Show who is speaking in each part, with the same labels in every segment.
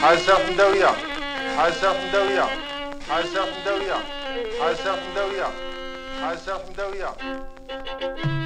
Speaker 1: 발사
Speaker 2: 흔다위야
Speaker 1: 발사
Speaker 2: 흔다위야
Speaker 1: 발사
Speaker 2: 흔다위야 발사
Speaker 1: 흔다위야
Speaker 2: 발사
Speaker 1: 흔다위야.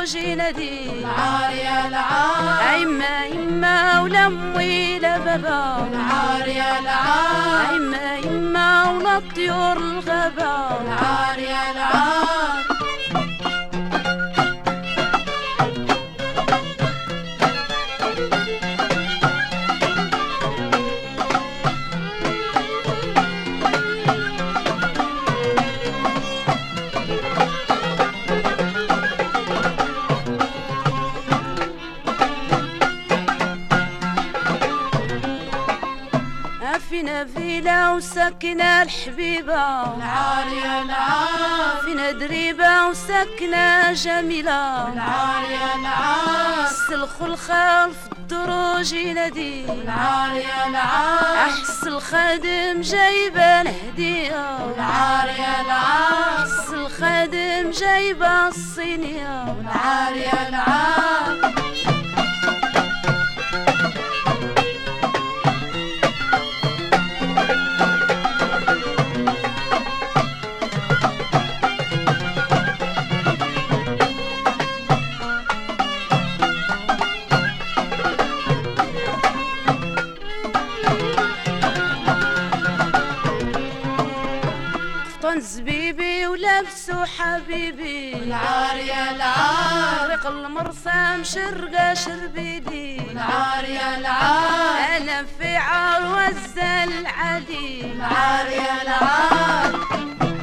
Speaker 1: الدروج ينادي
Speaker 2: العار يا العار.
Speaker 1: ايما يما ولا امي لا بابا.
Speaker 2: العار يا العار.
Speaker 1: ايما يما ولا طيور الغابة.
Speaker 2: العار يا العار.
Speaker 1: فيلا وسكنة الحبيبة.
Speaker 2: العار يا العار
Speaker 1: فينا دريبة وسكنة جميلة.
Speaker 2: العار يا العار
Speaker 1: السلخ الخال في الدروج ينادي.
Speaker 2: العار يا العار
Speaker 1: أحس الخادم جايبة الهدية.
Speaker 2: العار يا العار
Speaker 1: أحس الخادم جايبة الصينية.
Speaker 2: العار يا
Speaker 1: ولابسو حبيبي.
Speaker 2: العار يا العار.
Speaker 1: طريق المرسى مشرقة شربيدي
Speaker 2: العار يا العار.
Speaker 1: أنا في عار وزل العدي
Speaker 2: العار يا العار.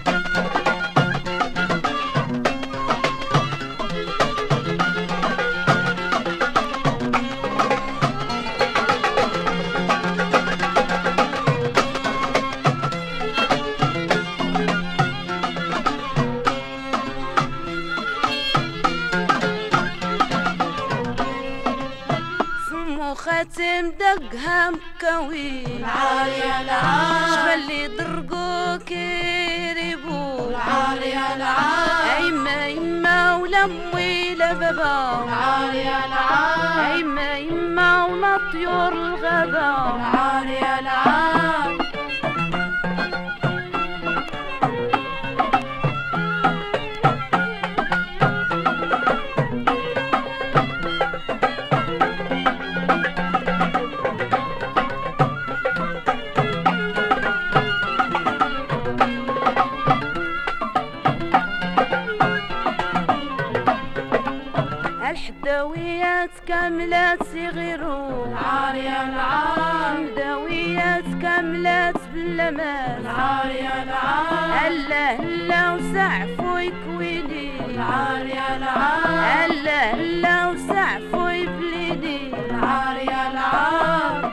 Speaker 1: فمو خاتم دقها مكوي
Speaker 2: العار يا العار
Speaker 1: جبل لي ضرقو كيريبو
Speaker 2: العار يا العار
Speaker 1: ايما يما ولا امي لا بابا
Speaker 2: العار يا العار
Speaker 1: ايما يما ولا طيور الغابة.
Speaker 2: العار يا
Speaker 1: كاملات صغيرو
Speaker 2: العار يا العار
Speaker 1: الحداويات كاملات باللمات
Speaker 2: العار يا العار
Speaker 1: هلا هلا وسعفو يكويلي
Speaker 2: العار يا العار
Speaker 1: هلا هلا وسعفو يبليدي
Speaker 2: العار يا العار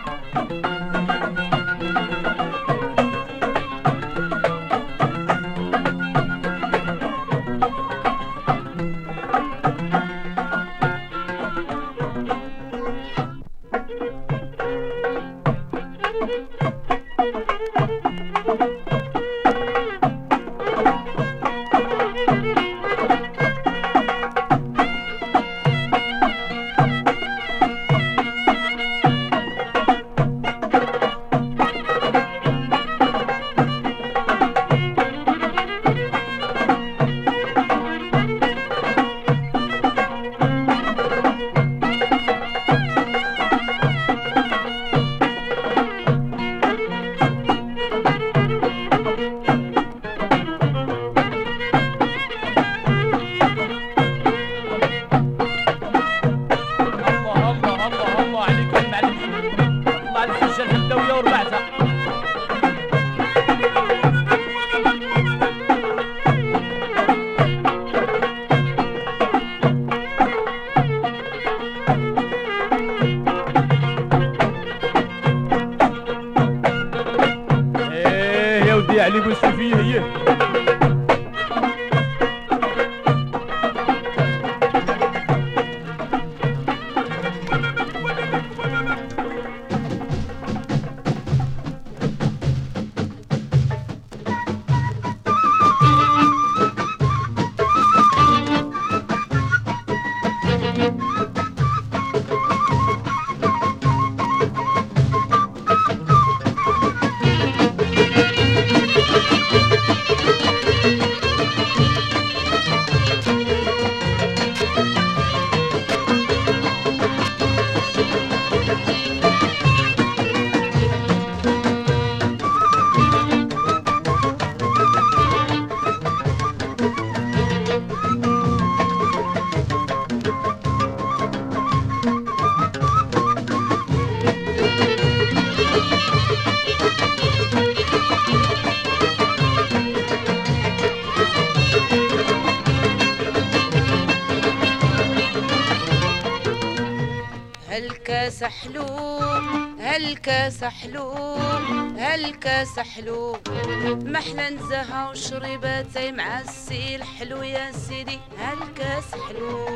Speaker 1: حلو هالكاس حلو محلى نزهة وشرباتي مع السيل. حلو يا سيدي هالكاس حلو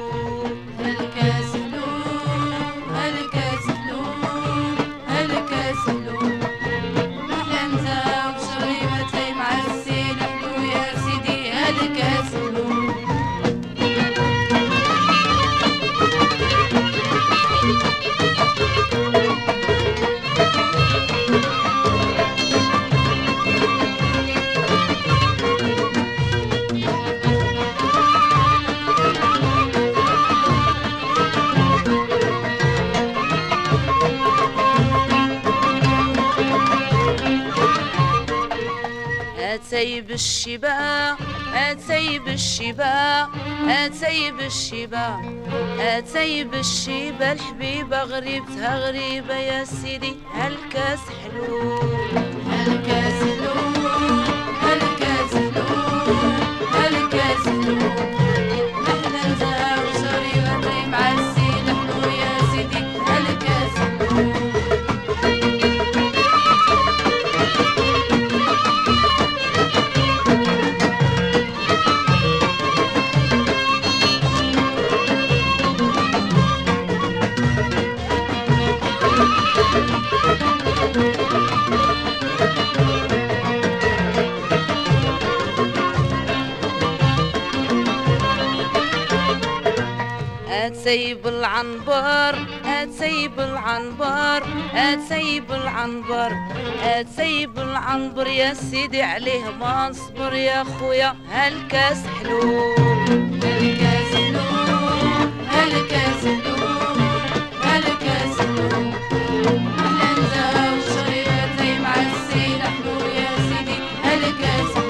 Speaker 1: أتيب الشبا أتيب الشبا أتيب الشبا أتيب الشبا الحبيبة غريبتها غريبة يا سيدي هالكاس حلو
Speaker 2: هالكاس حلو
Speaker 1: أتيب العنبر أتيب العنبر أتيب العنبر أتيب العنبر يا سيدي عليه ما نصبر يا خويا هالكاس حلو
Speaker 2: هالكاس حلو هالكاس حلو هالكاس حلو. محلى نزا وشريبتي مع السيل حلو يا سيدي هالكاس حلو.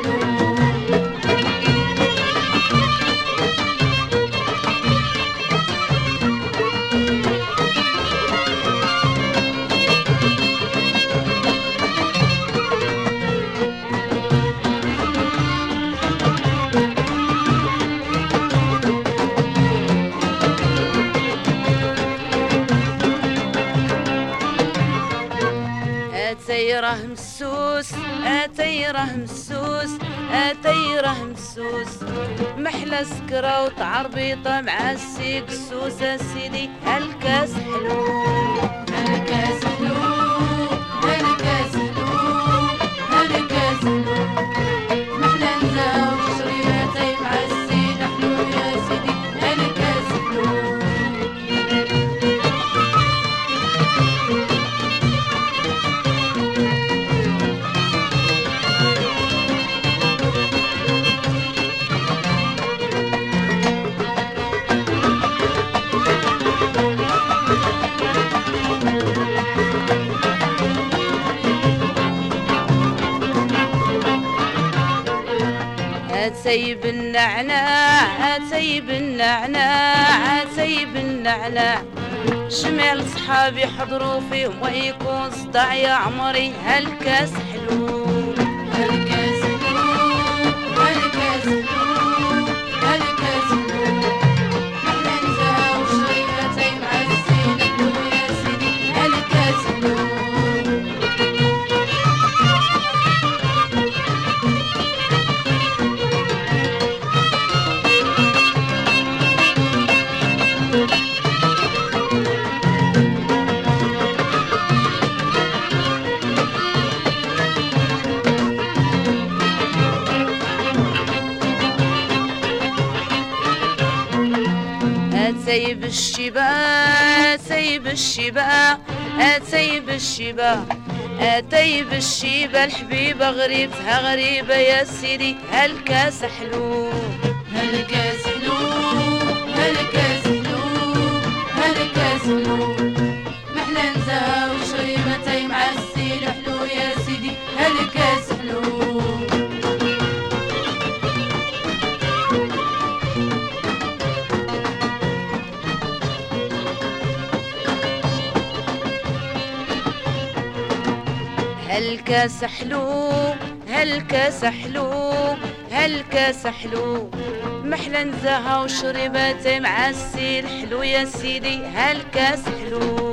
Speaker 1: أتي راه مسوس أتي راه مسوس أتي راه مسوس. محلى سكرة وتعربيطة مع السيك سوسة سيدي هالكاس حلو
Speaker 2: هالكاس حلو.
Speaker 1: أتيب النعناع أتيب النعناع أتيب النعناع. شمال صحابي حضروا فيهم ويكون صداع يا عمري هالكاس حلو. سيب الشبا سيب الشبا سيب الشبا طيب الشيبة الحبيبة غريبتها غريبة يا سيدي هالكاس حلو
Speaker 3: هالكاس حلو هالكاس حلو هالكاس حلو. هالكاس حلو
Speaker 1: هالكاس حلو هالكاس حلو. محلى نزهة وشرباتي مع السيل حلو يا سيدي هالكاس حلو.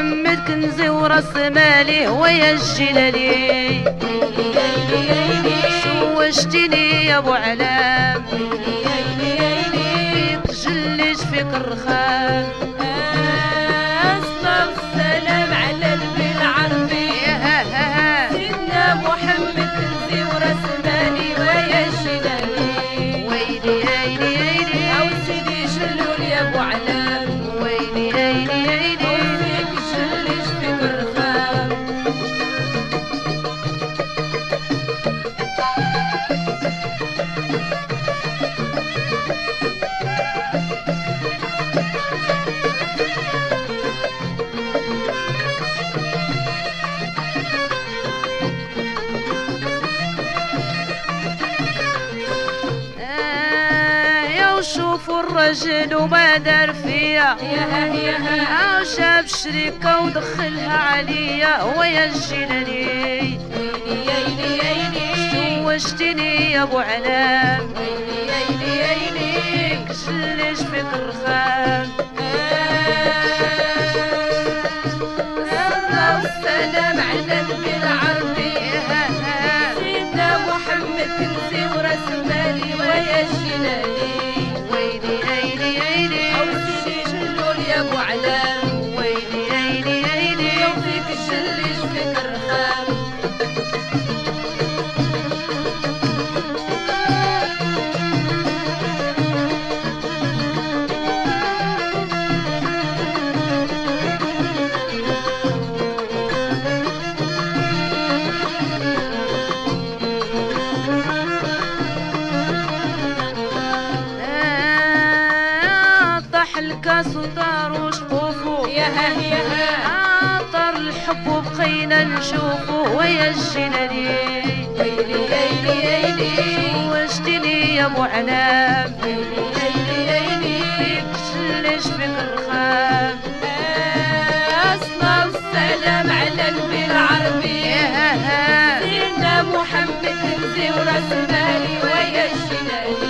Speaker 1: محمد كنزي وراس مالي ويا الجلالي. شوشتني يا أبو علام؟ فيك جليش فيك الرخام. وما دار فيا شاف شريكة ودخلها عليا. ويا
Speaker 3: يلي
Speaker 1: شوشتني يا أبو علام. جليش فيك الرخام
Speaker 3: والسلام على النبي العربي. سيدنا محمد كنزي ورأس مالي. ويا الجلالي
Speaker 1: ويلي ايلي ايلي
Speaker 3: أو سيدي جلول يا أبو علام
Speaker 1: نشوفه ويا الجلالي
Speaker 3: ويلي يلي يلي
Speaker 1: وشتني يا أبو علام
Speaker 3: ويلي يلي يلي
Speaker 1: فيك جلش فيك الرخام
Speaker 3: الصلاة والسلام على النبي العربي. سيدنا محمد كنزي وراس مالي ويا الجلالي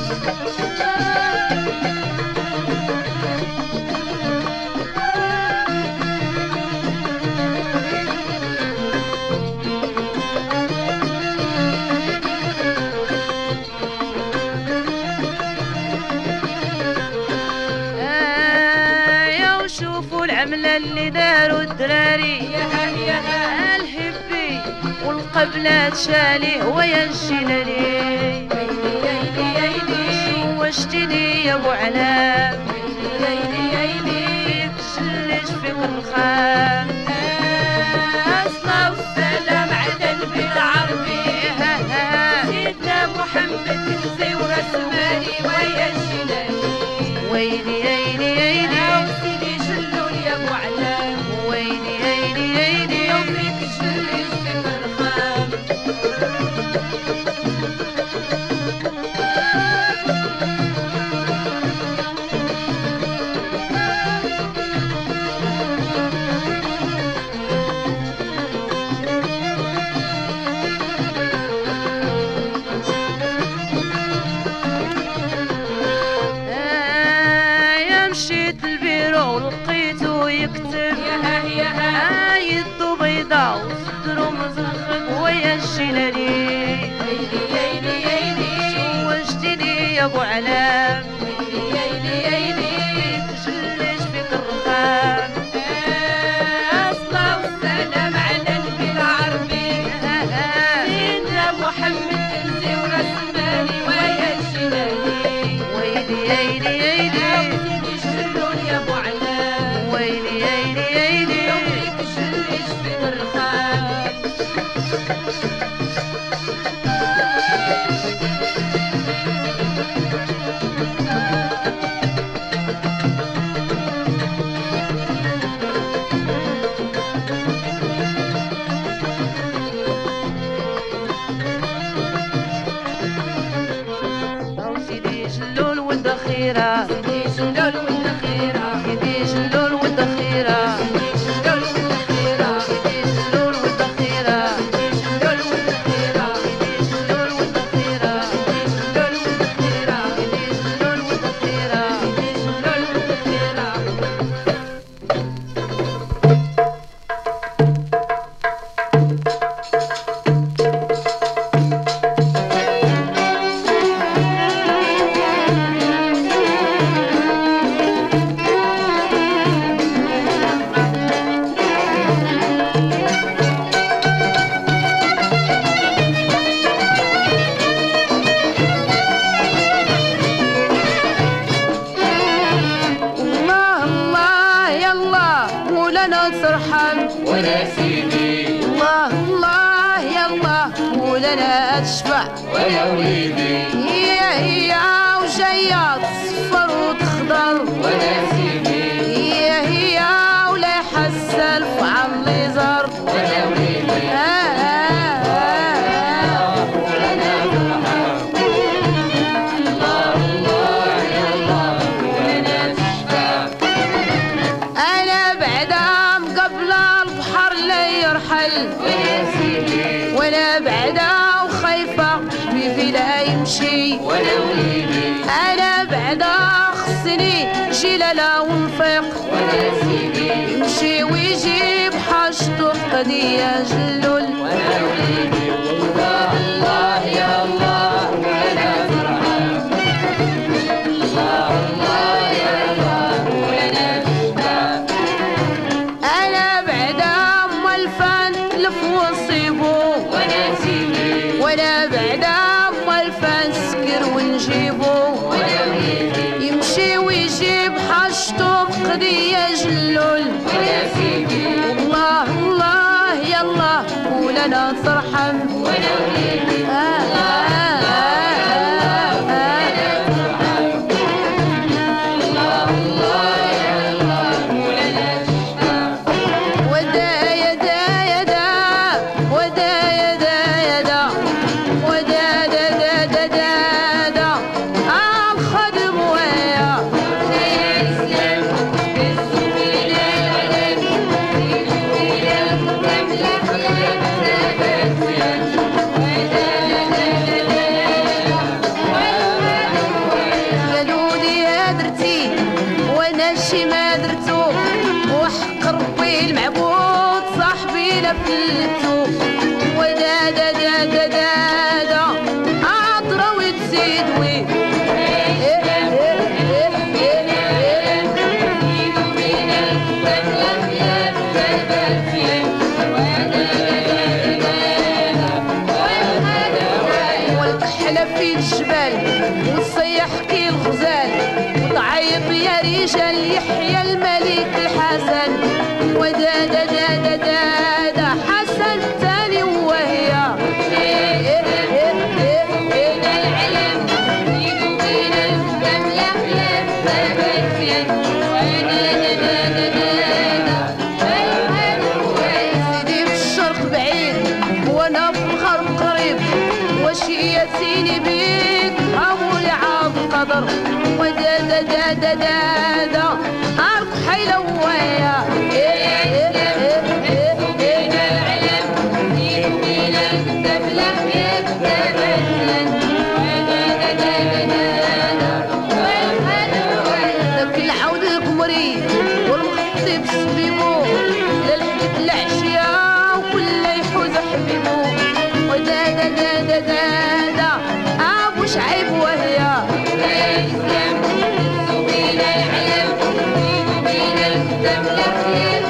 Speaker 1: ويلي تشالي ويا الجلالي. يا أبو علاء ليلي
Speaker 3: الصلاة والسلام على النبي العربي سيدنا محمد
Speaker 1: ويلي. Madame la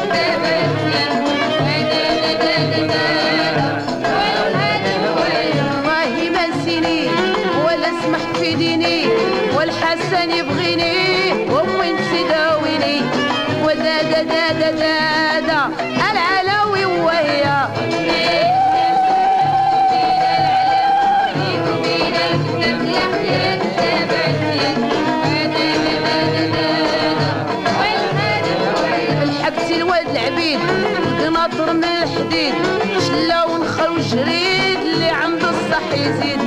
Speaker 1: شريد اللي عنده الصح يزيد.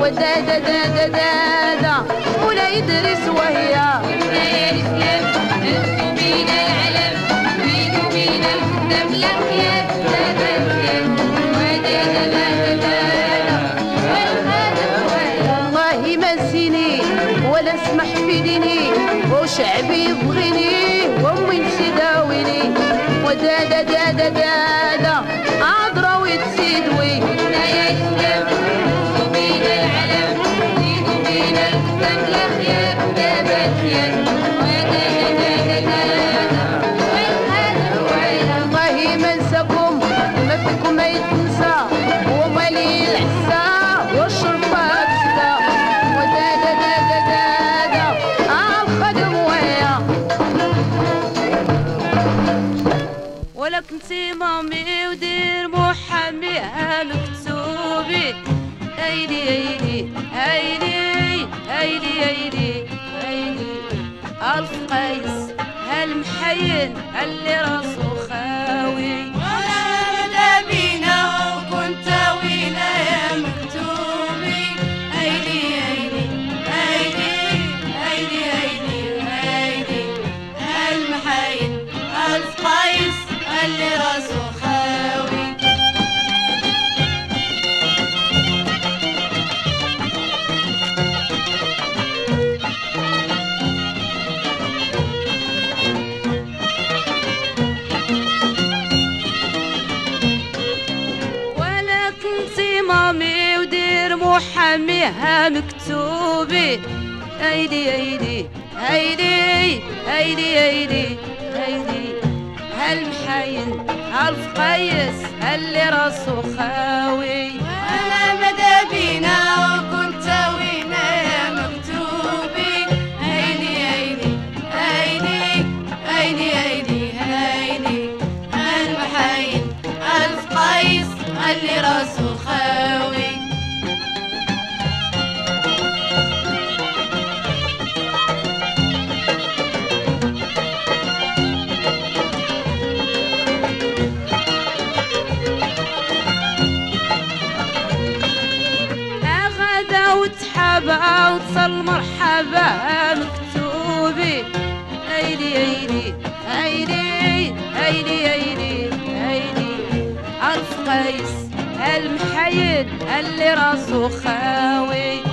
Speaker 1: ودا دا دا دا دا, دا ولا يدرس وهي شعبي يبغيني وأمي تداويني ودا دا دادا دا أيدي أيدي أيدي أيدي أيدي أيدي. القيس هالمحين اللي راسو خاوي؟ عليها مكتوبة هيدي هيدي هيدي هيدي هيدي هيدي هالمحاين هالفقيس اللي
Speaker 2: راسه خاوي؟
Speaker 1: المحيد اللي
Speaker 2: راسه خاوي.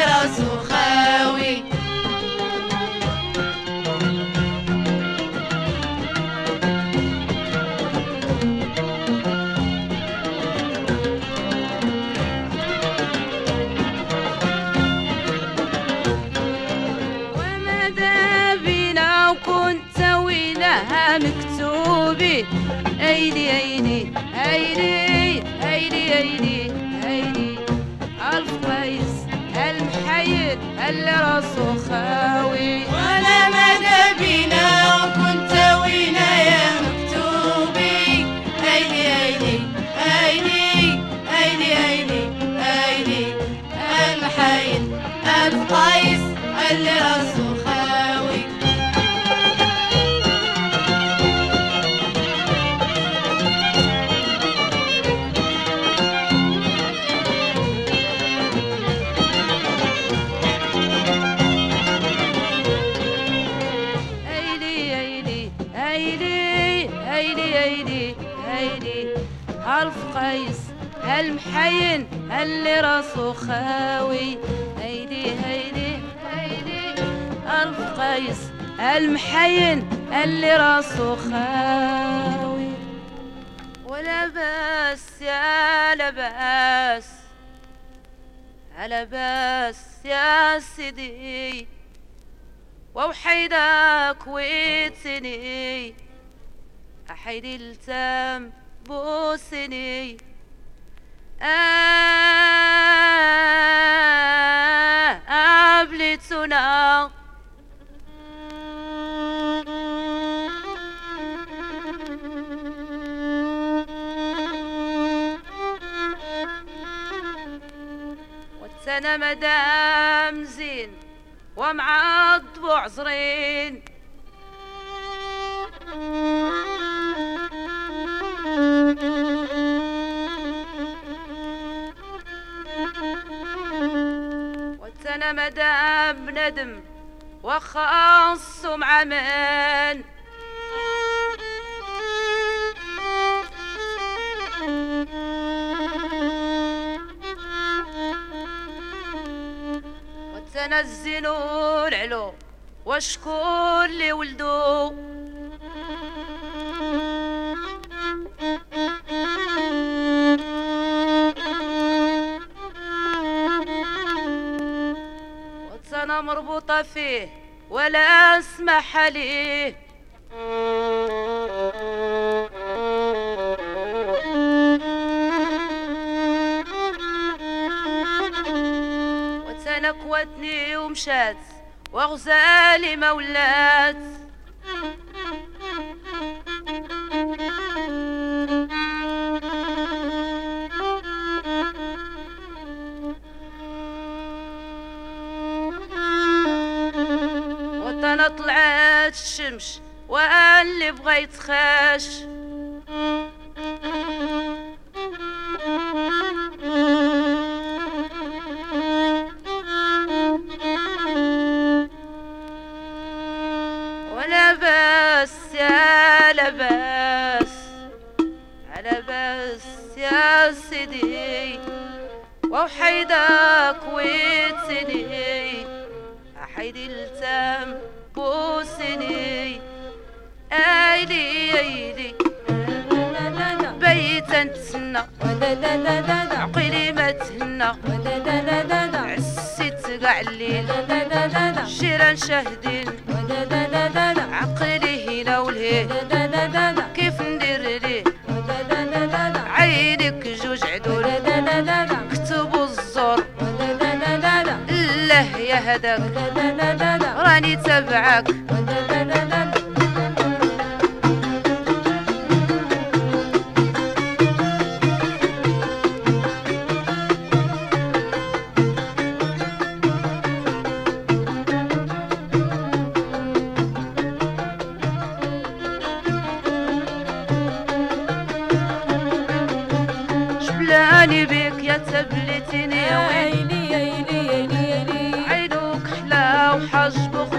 Speaker 1: Generoso المحين اللي
Speaker 2: راسه خاوي ولا
Speaker 1: باس يا لباس على باس يا سيدي ووحيدك ويتسني أحيدي التام بوسني آه قبلتنا والسنة مدام زين ومعض وعزرين والسنة مدام ندم وخاص معمن وتنزلوا العلو وشكون اللي ولدو وتنا مربوطة فيه ولا أسمح عليه وتنكوتني ومشات وغزالي ما ولات وطنا طلعت الشمس واللي بغيت خاش ولا حلا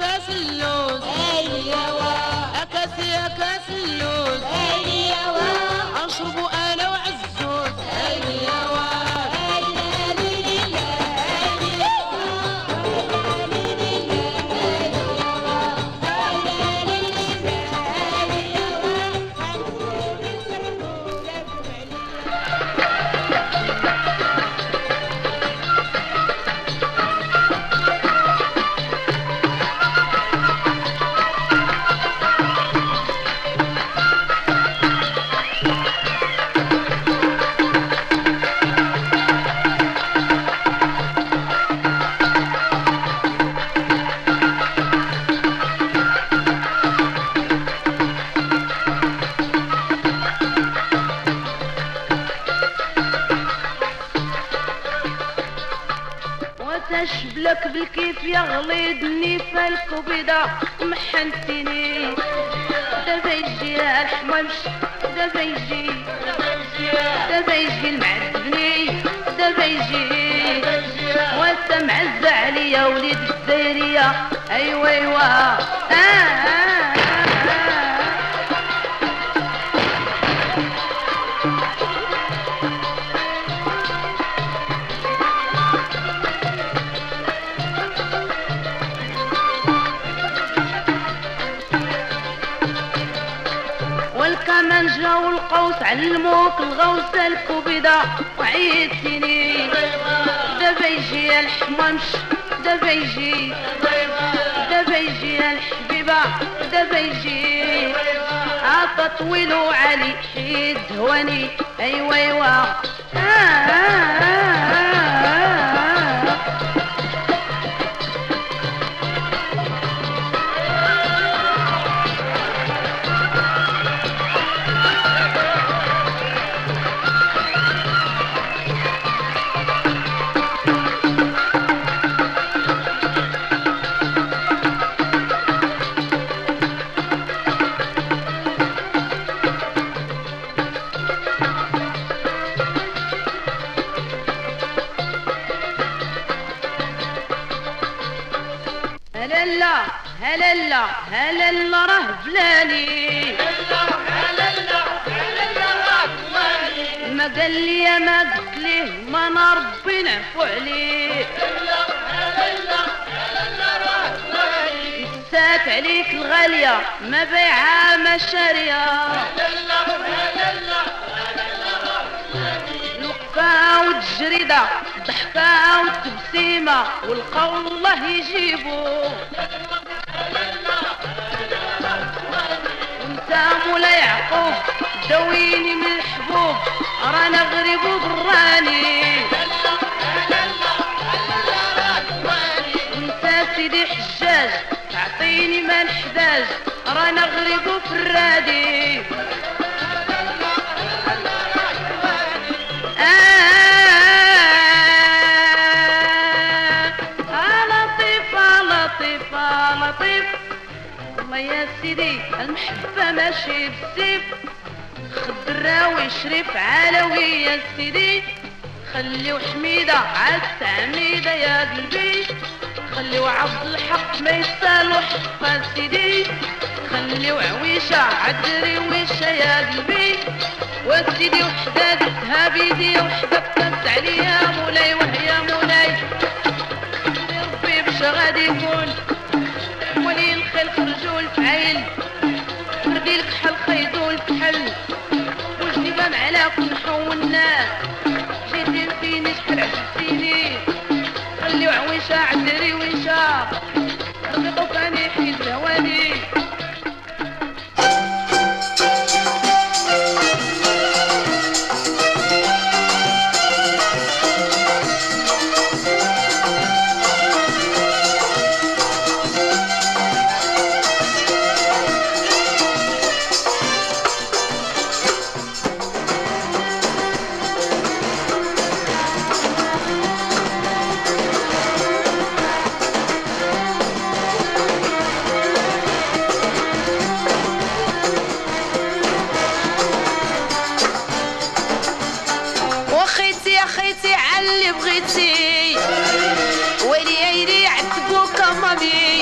Speaker 1: أكاس اللوز أيوة. أكاسي أكاس اللوز أيوة. أشرب أنا يا وليد الدايرية أيوا أيوا آه آه, آه. علموك الغوص الكبيدة وعيد سنين دابا يجي الحمامش. وده بيجي ده يجي يا الحبيبة ده يجي عطا طويل وعلي حيد هواني ايوا ايوا آه آه آه. هللا هللا راه فلاني ما قال لي ما قلت ليه ما ربي نعفو عليه نسات عليك الغالية ما بيعها ما شارية. الوقفة والتجريدة الضحكة والتبسيمة والقول الله يجيبو. وانت مولاي يعقوب دويني من الحبوب رانا غريب وبراني وانت سيدي حجاج تعطيني ما نحتاج رانا غريب وفرادي. يا سيدي. المحبة ماشي بالسيف خضراوي شريف علوي يا سيدي. خليو حميدة عالتعميدة يا قلبي. خليو عبد الحق ما يستاهلو حق سيدي. خليو عويشة عدري ويشة يا قلبي. وسيدي وحدة دتها بيدي وحدة قطبت عليها مولاي وهي مولاي. ربي باش غادي يكون فيني شحال عجبتيني خليو عويشة عدري ويشة. رقيقو كاني حيد الهواني Sunday.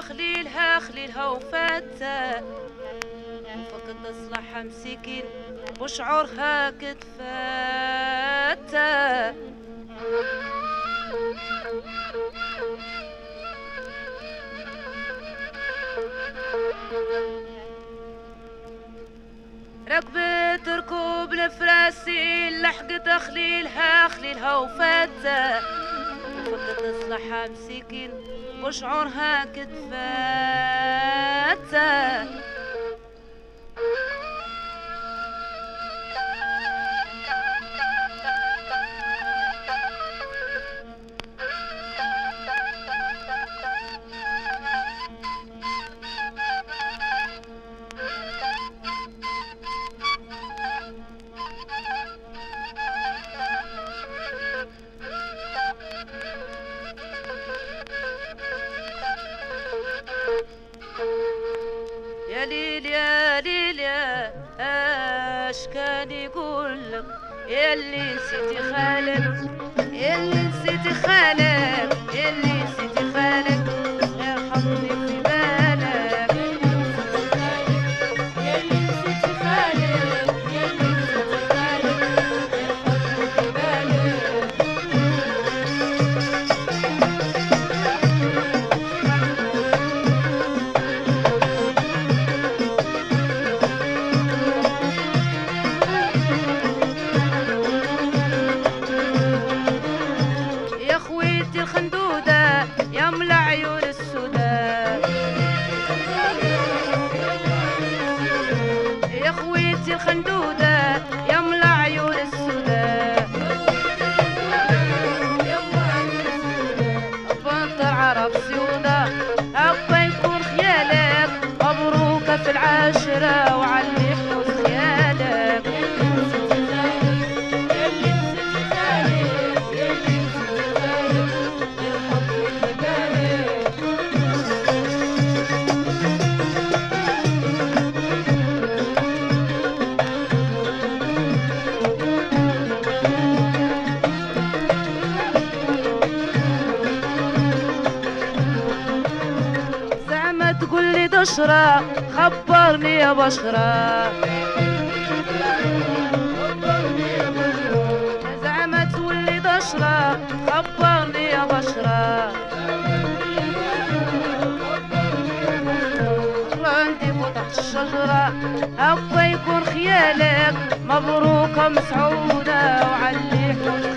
Speaker 1: خليلها خليلها وفاتها فقد تصلحها مسكين وشعورها كتفاتها ركبت ركوب الفراسي لحقت خليلها خليلها وفاتها فقد تصلحها مسكين وشعورها كتفاتك بشرى خبرني يا بشرة زعما تولي خبرني يا بشرى. عندي فتحت الشجرة هكا يكون خيالك مبروكة مسعودة وعليك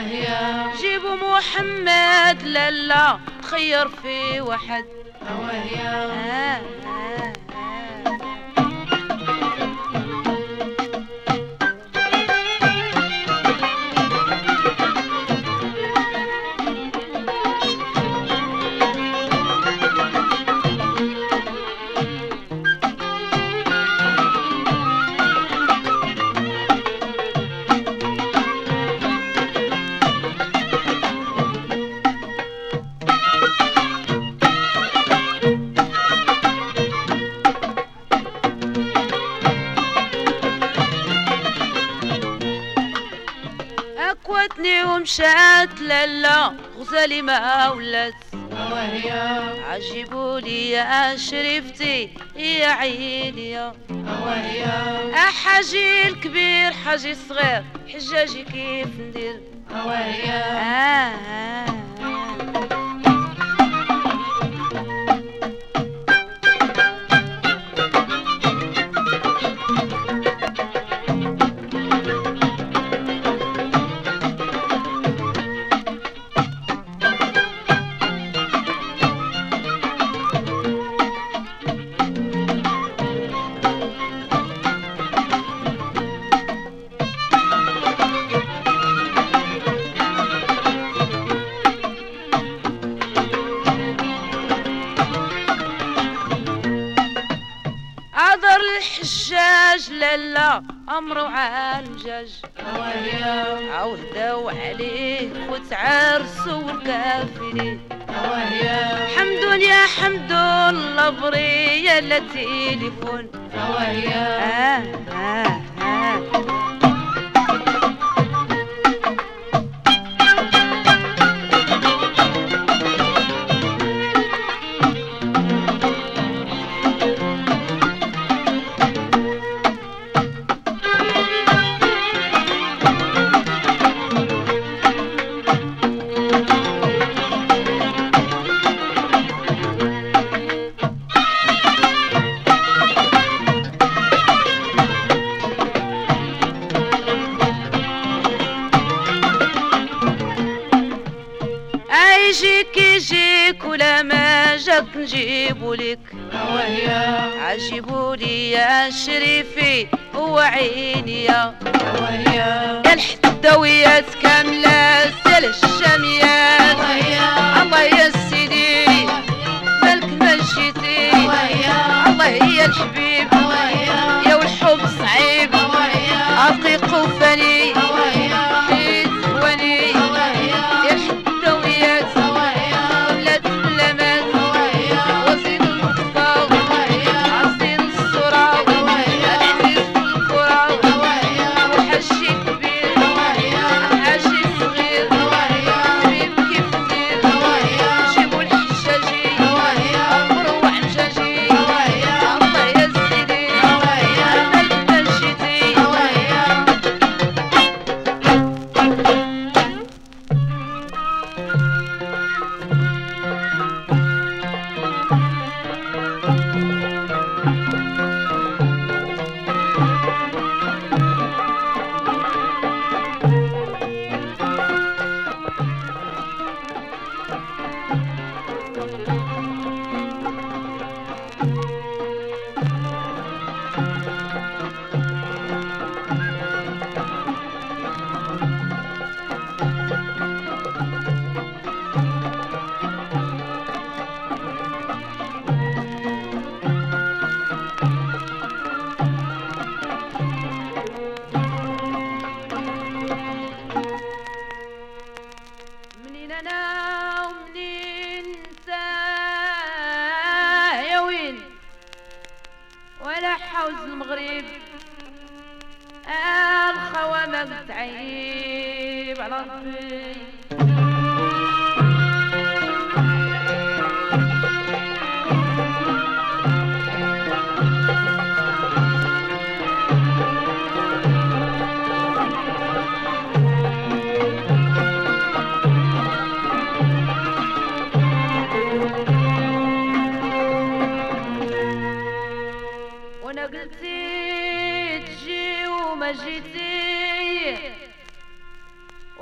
Speaker 4: أوهيا
Speaker 1: جيبوا محمد لالا خير في واحد.
Speaker 4: أوهيا
Speaker 1: آه آه. لالا غزالي ما ولات
Speaker 4: وهي
Speaker 1: عجبوا لي يا شريفتي يا عيني. يا حاجي الكبير حاجي الصغير حجاجي كيف ندير؟ آه آه.
Speaker 4: وهي
Speaker 1: حمد يا حمد الله بريا لا تليفون
Speaker 4: وهي
Speaker 1: آه آه. يجيك يجيك ولا ما جاك نجيبو لك
Speaker 4: وهي
Speaker 1: عجبوا لي يا شريفي وعيني يا
Speaker 4: وهي
Speaker 1: يا الحدويات كاملة سال الشاميات الله يا سيدي مالك ما جيتي.
Speaker 4: وهي
Speaker 1: الله يا الحبيب يا والحب صعيب. عقيق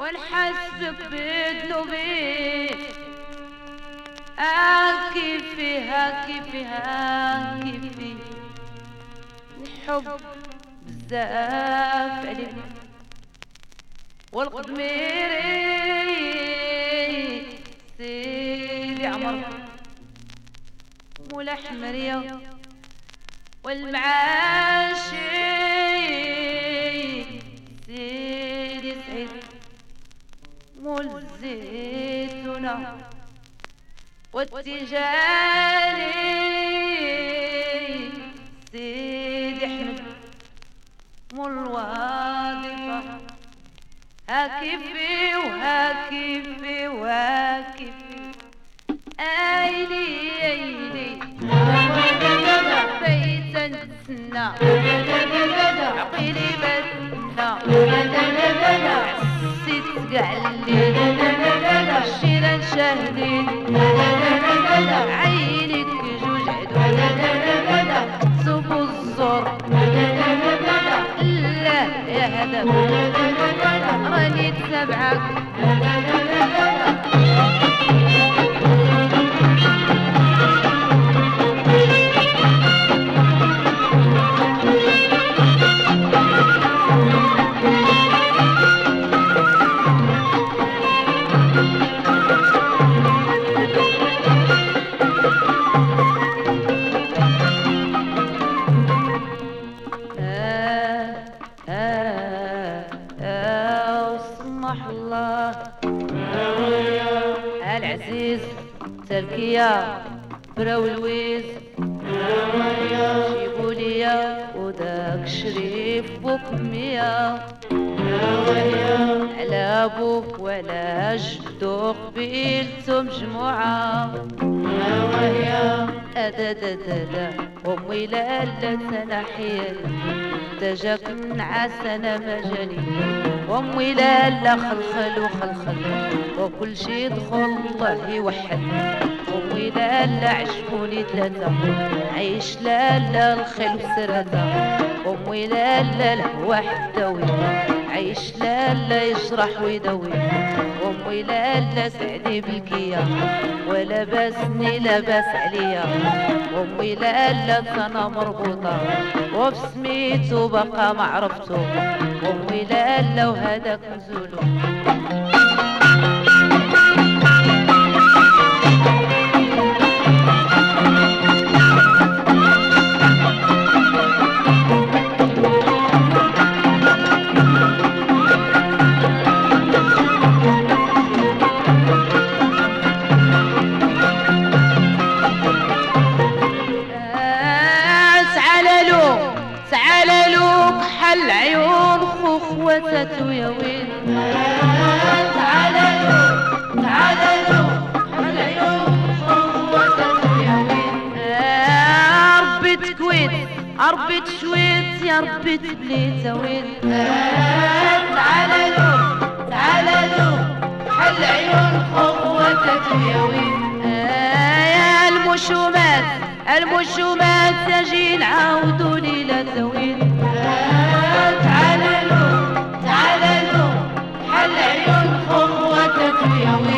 Speaker 1: ونحسبك بذنوبي آه كيفي ها كيفي ها كيفي نحب بزاف عليك والقدميري سيدي عمر. مولا حمريه والمعاشي سيدي زيتنا والتجاري سيد احمد والواظفة هاكفي وهاكفي وهاكفي. ايلي ايلي بيتا نتسنى عقلي بتنا عسيت قعلي الشيرة نشهدين عينك جوج عدو صوب الزور لا يا هدف راني تبعك تركيا براو الويز. جيبوا ليا وداك شريف بوكمية على أبوك ولا جدو قبيلتو مجموعة أدادادادا أمي لا لا تنحيل. دجاك نعاس أنا مجالي أمي لا لا خلخل وخلخل وكل شي دخل الله يوحد أمي لا لا عشقوني ثلاثة عيش لا لا الخيل وسرادة أمي لا لا الهوا حداوي عيش لا لا يجرح ويداوي. أمي لا لا سعدي بالكيا ولا باسني لا باس عليا. أمي لا لا أنا مربوطة وبسميتو بقى ما عرفتو أمي لا لا ربي تبليت ويل تعال له تعال له حل عيون خوتك يا ويل يا المشومات المشومات تجي نعاودوا ليلة زويل تعال له تعال له حل عيون خوتك يا ويل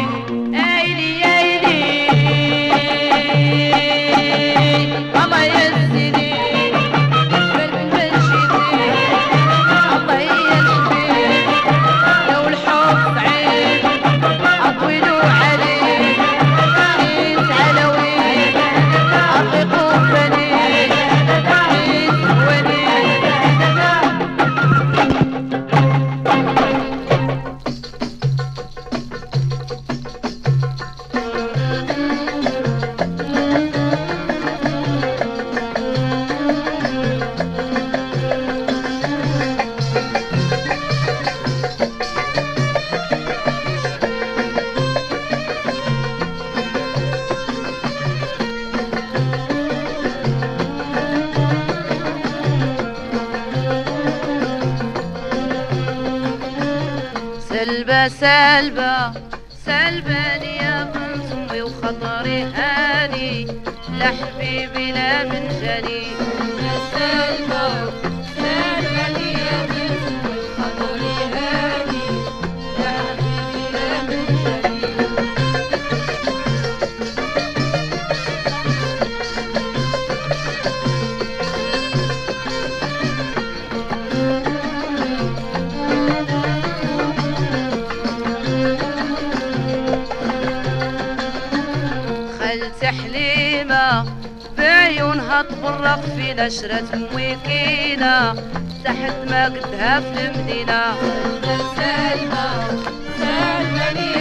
Speaker 1: تبرق في نشرة مويكينة تحت ما قدها في المدينة. سلمى سلمى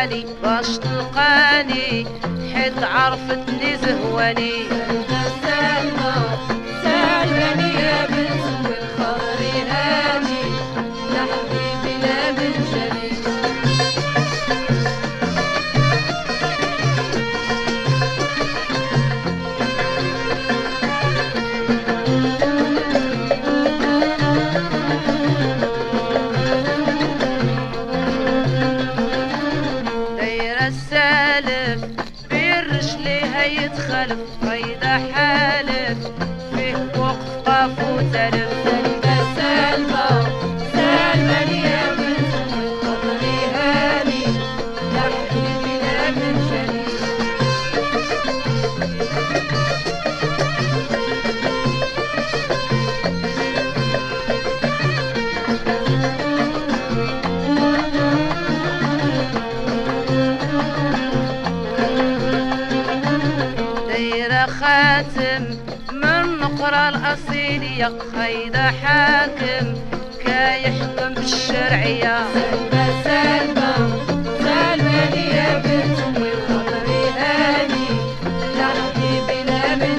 Speaker 1: بالعلي باش تلقاني حيت عرفتني زهواني كيحكم بالشرعية
Speaker 4: سلمى سلمى سلمى يا بنت والخضر هادي يا حبيبي لا من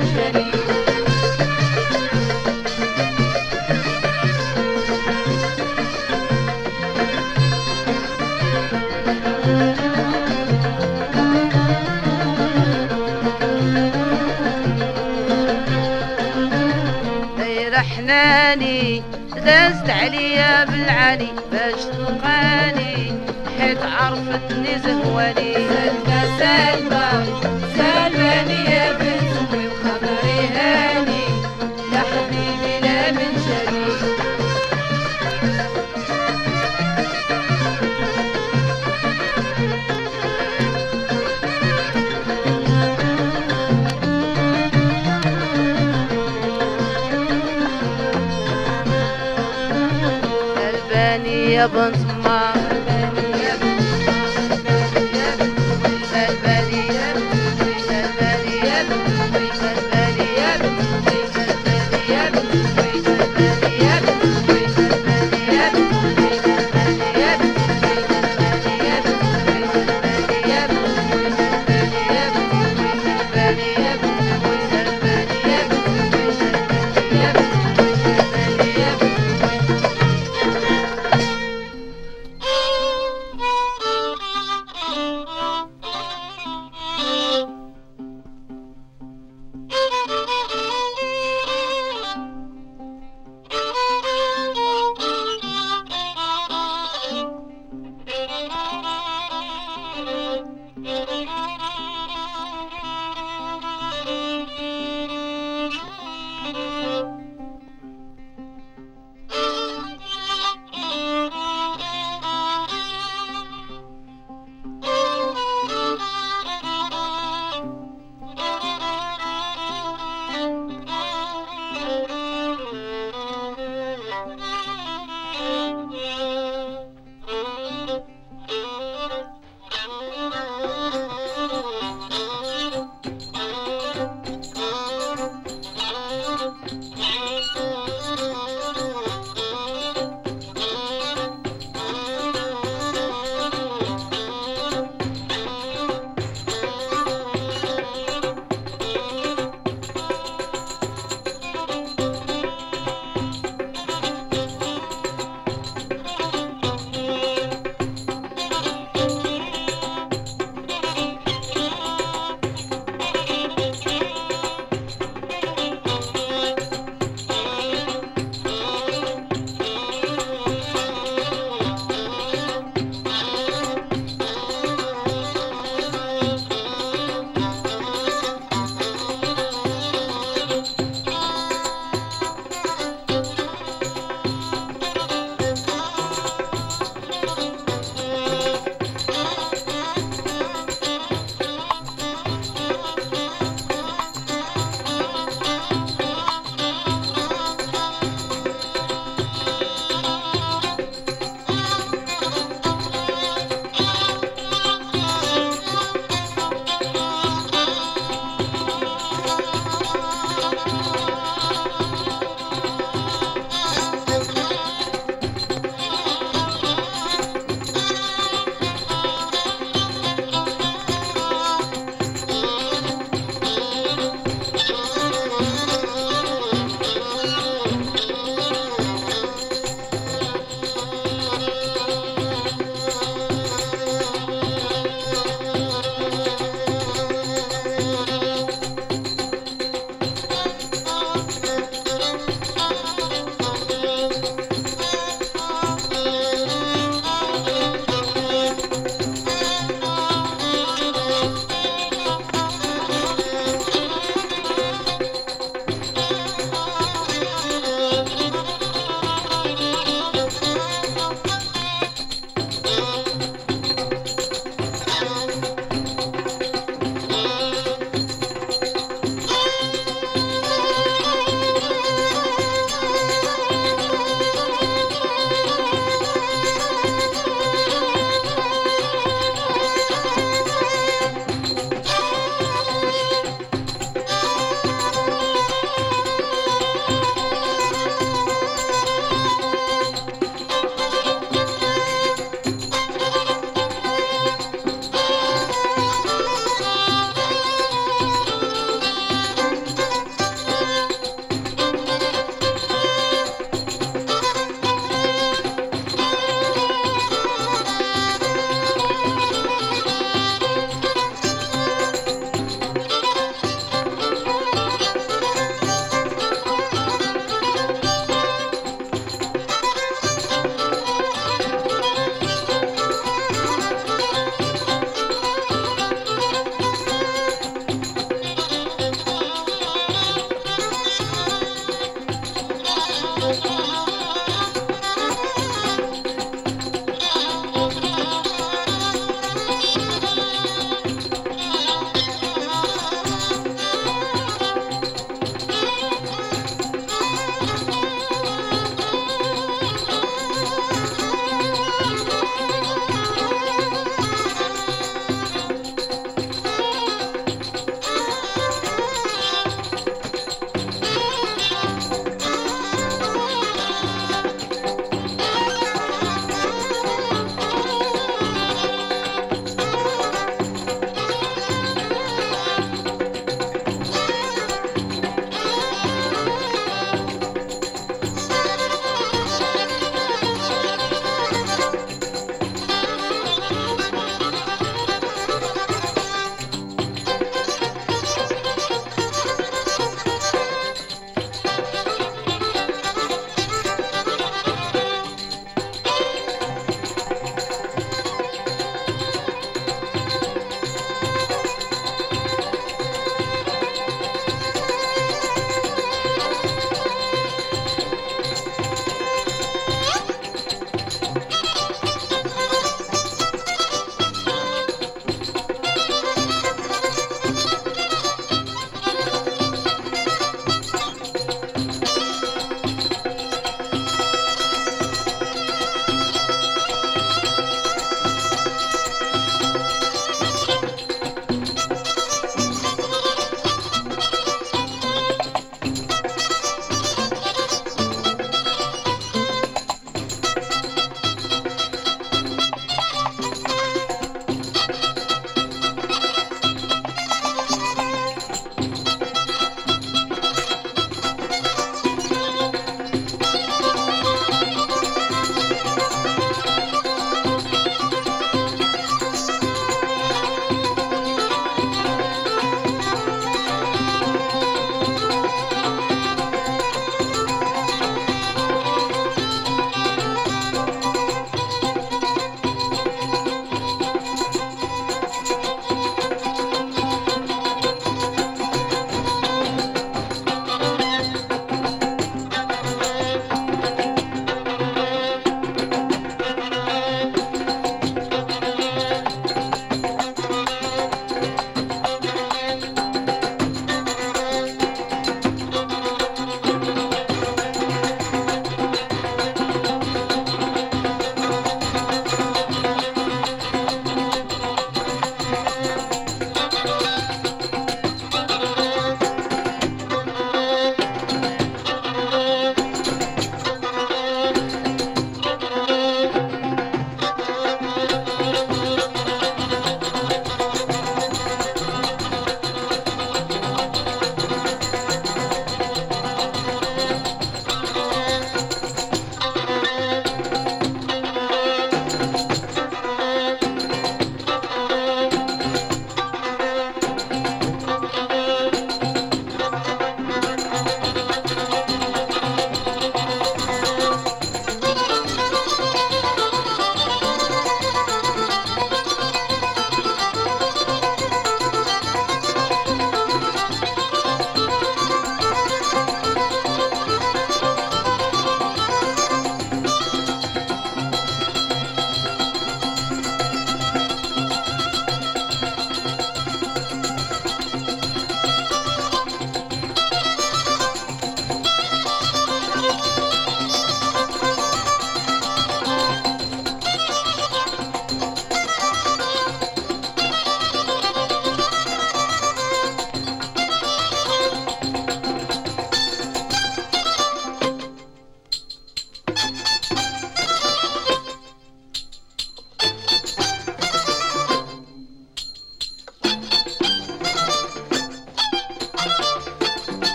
Speaker 1: دايرة حناني دازت عليا بالعلي باش تلقاني؟ حيت عرفتني زهواني.
Speaker 4: سلمى سلمى سلمى يا heaven